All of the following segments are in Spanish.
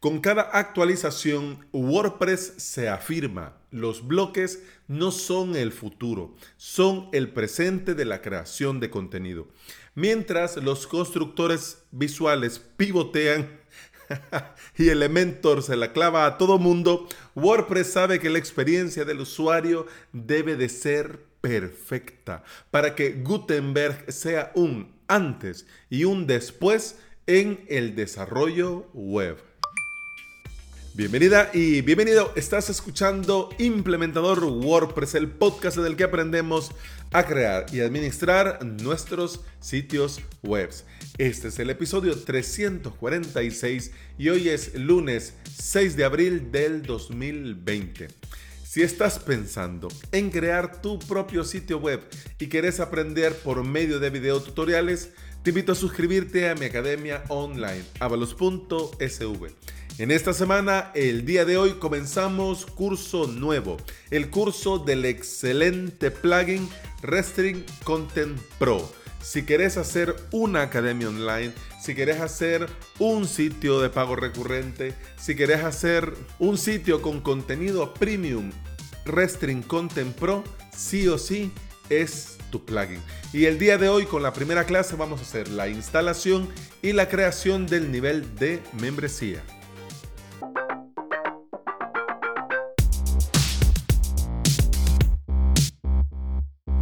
Con cada actualización, WordPress se afirma, los bloques no son el futuro, son el presente de la creación de contenido. Mientras los constructores visuales pivotean y Elementor se la clava a todo mundo, WordPress sabe que la experiencia del usuario debe de ser perfecta para que Gutenberg sea un antes y un después en el desarrollo web. Bienvenida y bienvenido. Estás escuchando Implementador WordPress, el podcast en el que aprendemos a crear y administrar nuestros sitios web. Este es el episodio 346 y hoy es lunes 6 de abril del 2020. Si estás pensando en crear tu propio sitio web y quieres aprender por medio de videotutoriales, te invito a suscribirte a mi academia online, avalos.sv. En esta semana, el día de hoy, comenzamos curso nuevo, el curso del excelente plugin Restring Content Pro. Si quieres hacer una academia online, si quieres hacer un sitio de pago recurrente, si quieres hacer un sitio con contenido premium, Restring Content Pro, sí o sí es tu plugin. Y el día de hoy con la primera clase vamos a hacer la instalación y la creación del nivel de membresía.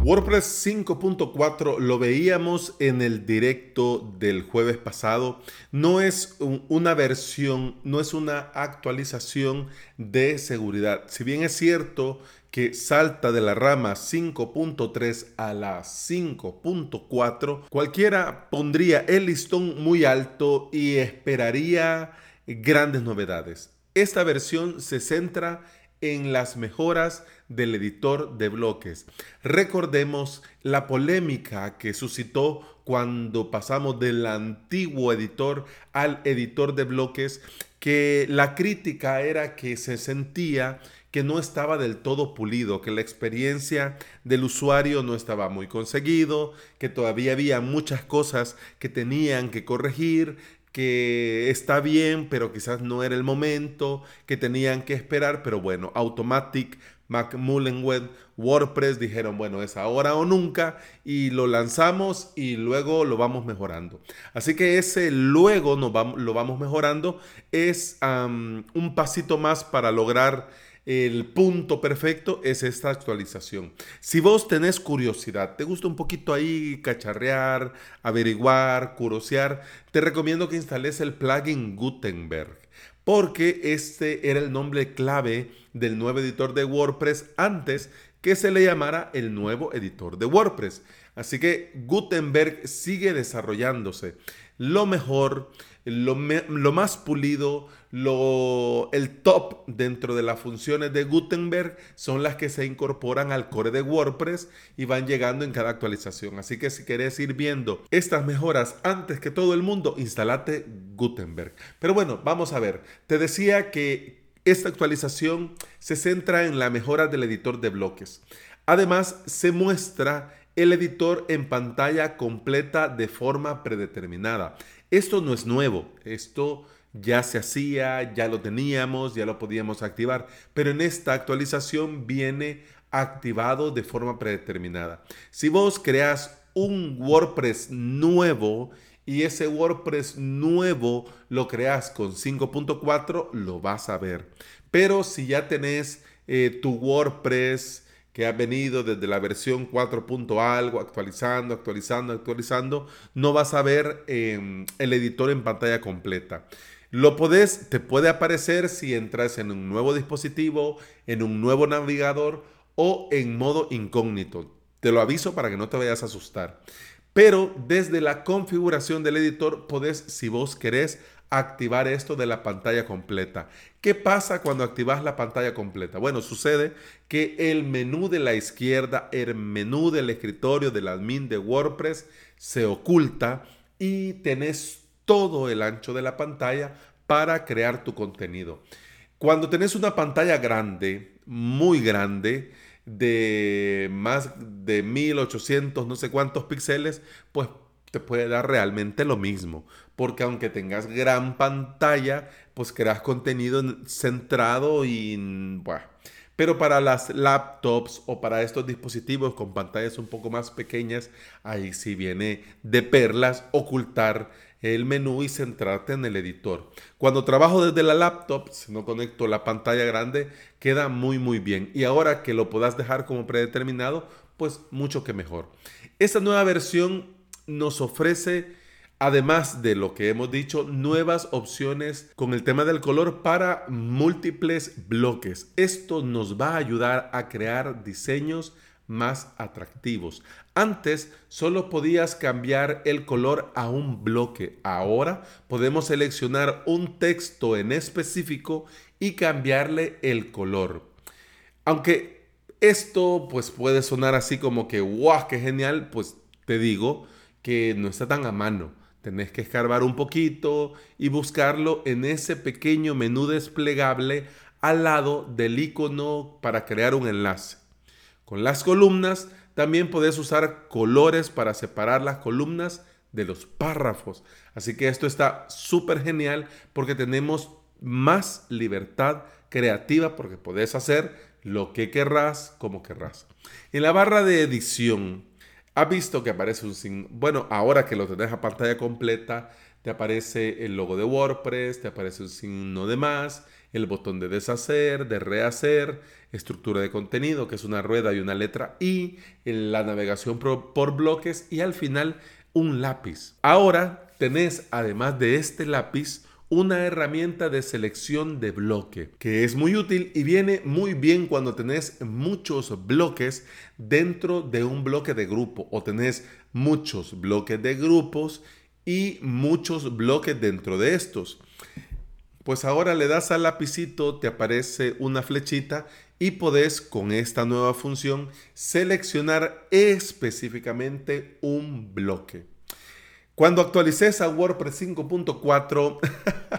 WordPress 5.4 lo veíamos en el directo del jueves pasado. No es una versión, no es una actualización de seguridad. Si bien es cierto que salta de la rama 5.3 a la 5.4, cualquiera pondría el listón muy alto y esperaría grandes novedades. Esta versión se centra en las mejoras del editor de bloques. Recordemos la polémica que suscitó cuando pasamos del antiguo editor al editor de bloques, que la crítica era que se sentía que no estaba del todo pulido, que la experiencia del usuario no estaba muy conseguido, que todavía había muchas cosas que tenían que corregir, que está bien, pero quizás no era el momento, que tenían que esperar, pero bueno, Automatic, Macmullenweb, WordPress dijeron, bueno, es ahora o nunca, y lo lanzamos y luego lo vamos mejorando. Así que ese luego lo vamos mejorando es un pasito más para lograr el punto perfecto es esta actualización. Si vos tenés curiosidad, te gusta un poquito ahí cacharrear, averiguar, curosear, te recomiendo que instales el plugin Gutenberg, porque este era el nombre clave del nuevo editor de WordPress antes que se le llamara el nuevo editor de WordPress. Así que Gutenberg sigue desarrollándose. Lo mejor, lo, más pulido, el top dentro de las funciones de Gutenberg son las que se incorporan al core de WordPress y van llegando en cada actualización. Así que si quieres ir viendo estas mejoras antes que todo el mundo, instalate Gutenberg. Pero bueno, vamos a ver. Te decía que esta actualización se centra en la mejora del editor de bloques. Además, se muestra el editor en pantalla completa de forma predeterminada. Esto no es nuevo, esto ya se hacía, ya lo teníamos, ya lo podíamos activar, pero en esta actualización viene activado de forma predeterminada. Si vos creas un WordPress nuevo y ese WordPress nuevo lo creas con 5.4, lo vas a ver. Pero si ya tenés eh, tu WordPress que ha venido desde la versión 4. algo, actualizando, actualizando, actualizando, no vas a ver em, el editor en pantalla completa. Lo podés, te puede aparecer si entras en un nuevo dispositivo, en un nuevo navegador o en modo incógnito. Te lo aviso para que no te vayas a asustar. Pero desde la configuración del editor podés, si vos querés, activar esto de la pantalla completa. ¿Qué pasa cuando activas la pantalla completa? Bueno, sucede que el menú de la izquierda, el menú del escritorio del admin de WordPress se oculta y tenés todo el ancho de la pantalla para crear tu contenido. Cuando tenés una pantalla grande, muy grande, de más de 1800 no sé cuántos píxeles, pues puede dar realmente lo mismo, porque aunque tengas gran pantalla, pues creas contenido centrado y bueno. Pero para las laptops o para estos dispositivos con pantallas un poco más pequeñas, ahí sí viene de perlas ocultar el menú y centrarte en el editor. Cuando trabajo desde la laptop, si no conecto la pantalla grande, queda muy muy bien. Y ahora que lo puedas dejar como predeterminado, pues mucho que mejor. Esta nueva versión nos ofrece, además de lo que hemos dicho, nuevas opciones con el tema del color para múltiples bloques. Esto nos va a ayudar a crear diseños más atractivos. Antes solo podías cambiar el color a un bloque. Ahora podemos seleccionar un texto en específico y cambiarle el color. Aunque esto pues puede sonar así como que ¡guau! ¡Qué genial! Pues te digo que no está tan a mano. Tenés que escarbar un poquito y buscarlo en ese pequeño menú desplegable al lado del icono para crear un enlace. Con las columnas también puedes usar colores para separar las columnas de los párrafos. Así que esto está súper genial porque tenemos más libertad creativa porque puedes hacer lo que querrás como querrás. En la barra de edición, ¿has visto que aparece un signo? Bueno, ahora que lo tenés a pantalla completa, te aparece el logo de WordPress, te aparece un signo de más, el botón de deshacer, de rehacer, estructura de contenido, que es una rueda y una letra I, la navegación por, bloques y al final un lápiz. Ahora tenés, además de este lápiz, una herramienta de selección de bloque que es muy útil y viene muy bien cuando tenés muchos bloques dentro de un bloque de grupo o tenés muchos bloques de grupos y muchos bloques dentro de estos. Pues ahora le das al lapicito, te aparece una flechita y podés con esta nueva función seleccionar específicamente un bloque. Cuando actualices a WordPress 5.4,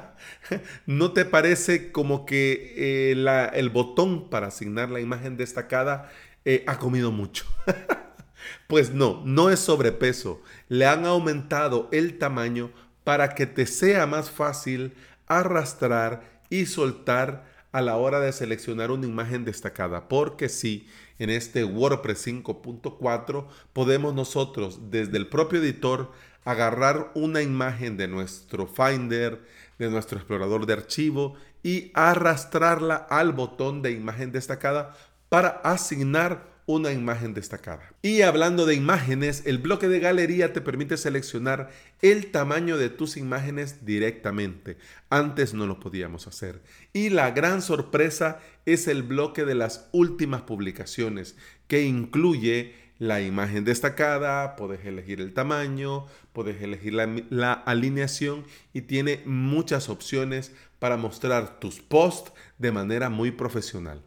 ¿no te parece como que eh, el botón para asignar la imagen destacada eh, ha comido mucho? pues no, no es sobrepeso. Le han aumentado el tamaño para que te sea más fácil arrastrar y soltar a la hora de seleccionar una imagen destacada. Porque sí, en este WordPress 5.4 podemos nosotros desde el propio editor agarrar una imagen de nuestro Finder, de nuestro explorador de archivo y arrastrarla al botón de imagen destacada para asignar una imagen destacada. Y hablando de imágenes, el bloque de galería te permite seleccionar el tamaño de tus imágenes directamente. Antes no lo podíamos hacer. Y la gran sorpresa es el bloque de las últimas publicaciones, que incluye la imagen destacada, puedes elegir el tamaño, puedes elegir la, la, alineación y tiene muchas opciones para mostrar tus posts de manera muy profesional.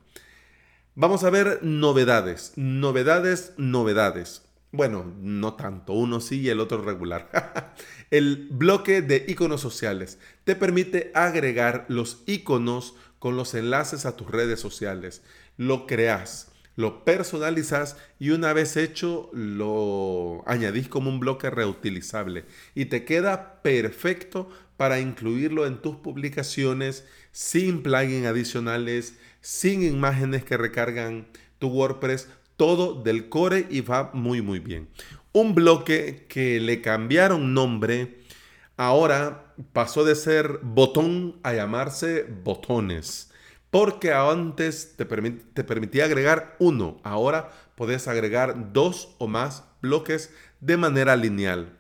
Vamos a ver novedades, novedades, novedades. Bueno, no tanto, uno sí y el otro regular. el bloque de iconos sociales te permite agregar los iconos con los enlaces a tus redes sociales. Lo creas, lo personalizas y una vez hecho lo añadís como un bloque reutilizable y te queda perfecto para incluirlo en tus publicaciones sin plugins adicionales, sin imágenes que recargan tu WordPress, todo del core y va muy muy bien. Un bloque que le cambiaron nombre, ahora pasó de ser botón a llamarse botones. Porque antes te, permitía agregar uno, ahora puedes agregar dos o más bloques de manera lineal.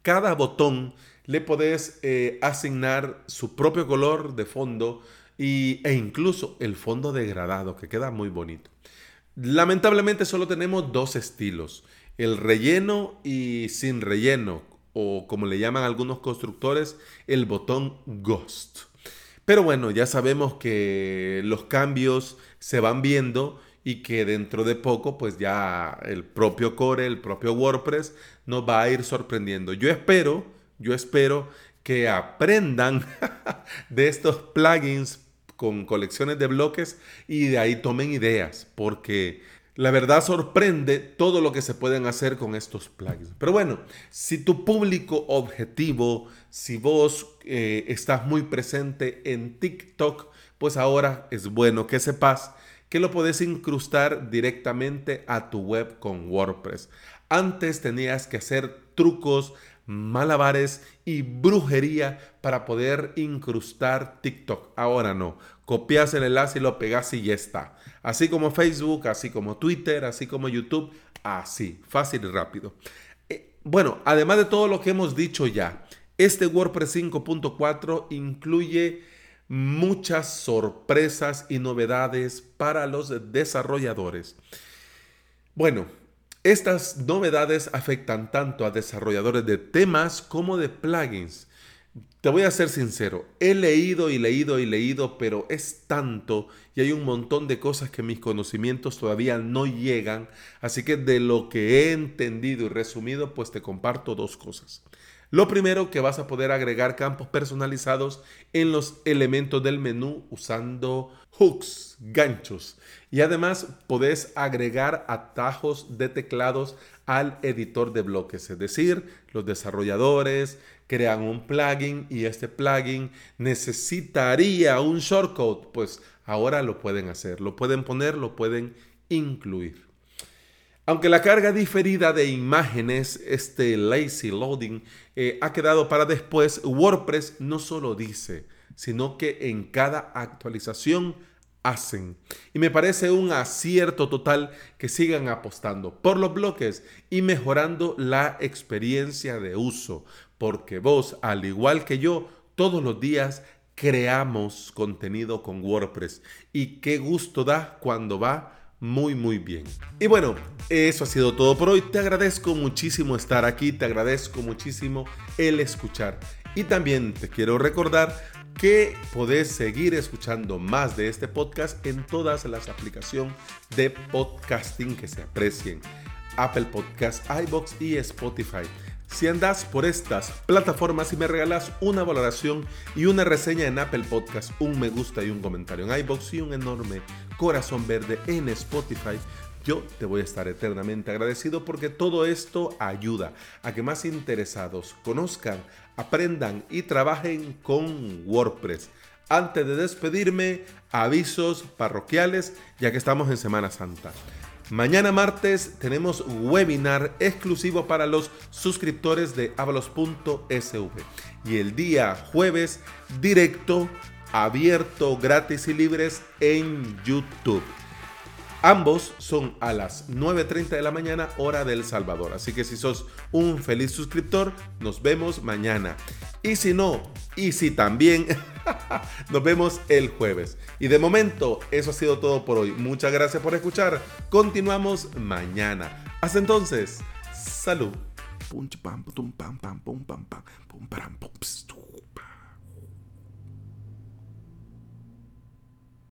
Cada botón le podés eh, asignar su propio color de fondo y, e incluso el fondo degradado, que queda muy bonito. Lamentablemente solo tenemos dos estilos, el relleno y sin relleno, o como le llaman algunos constructores, el botón Ghost. Pero bueno, ya sabemos que los cambios se van viendo y que dentro de poco pues ya el propio Core, el propio WordPress nos va a ir sorprendiendo. Yo espero, yo espero que aprendan de estos plugins con colecciones de bloques y de ahí tomen ideas, porque La verdad sorprende todo lo que se pueden hacer con estos plugins. Pero bueno, si tu público objetivo, si vos eh, estás muy presente en TikTok, pues ahora es bueno que sepas que lo puedes incrustar directamente a tu web con WordPress. Antes tenías que hacer trucos, malabares y brujería para poder incrustar TikTok. Ahora no. Copias el enlace y lo pegas y ya está. Así como Facebook, así como Twitter, así como YouTube. Así, fácil y rápido. Eh, bueno, además de todo lo que hemos dicho ya, este WordPress 5.4 incluye muchas sorpresas y novedades para los desarrolladores. Bueno, estas novedades afectan tanto a desarrolladores de temas como de plugins. Te voy a ser sincero, he leído y leído y leído, pero es tanto y hay un montón de cosas que mis conocimientos todavía no llegan, así que de lo que he entendido y resumido, pues te comparto dos cosas. Lo primero que vas a poder agregar campos personalizados en los elementos del menú usando hooks, ganchos. Y además podés agregar atajos de teclados al editor de bloques. Es decir, los desarrolladores crean un plugin y este plugin necesitaría un shortcode. Pues ahora lo pueden hacer, lo pueden poner, lo pueden incluir. Aunque la carga diferida de imágenes, este lazy loading, eh, ha quedado para después, WordPress no solo dice, sino que en cada actualización hacen. Y me parece un acierto total que sigan apostando por los bloques y mejorando la experiencia de uso, porque vos, al igual que yo, todos los días creamos contenido con WordPress y qué gusto da cuando va muy muy bien. Y bueno, eso ha sido todo por hoy. Te agradezco muchísimo estar aquí, te agradezco muchísimo el escuchar. Y también te quiero recordar que podés seguir escuchando más de este podcast en todas las aplicaciones de podcasting que se aprecien. Apple Podcast, iBox y Spotify. Si andas por estas plataformas y me regalas una valoración y una reseña en Apple Podcast, un me gusta y un comentario en iBox y un enorme corazón verde en Spotify, yo te voy a estar eternamente agradecido porque todo esto ayuda a que más interesados conozcan, aprendan y trabajen con WordPress. Antes de despedirme, avisos parroquiales ya que estamos en Semana Santa. Mañana martes tenemos webinar exclusivo para los suscriptores de avalos.sv. Y el día jueves directo, abierto, gratis y libres en YouTube. Ambos son a las 9.30 de la mañana hora del Salvador. Así que si sos un feliz suscriptor, nos vemos mañana. Y si no, y si también, nos vemos el jueves. Y de momento, eso ha sido todo por hoy. Muchas gracias por escuchar. Continuamos mañana. Hasta entonces, salud.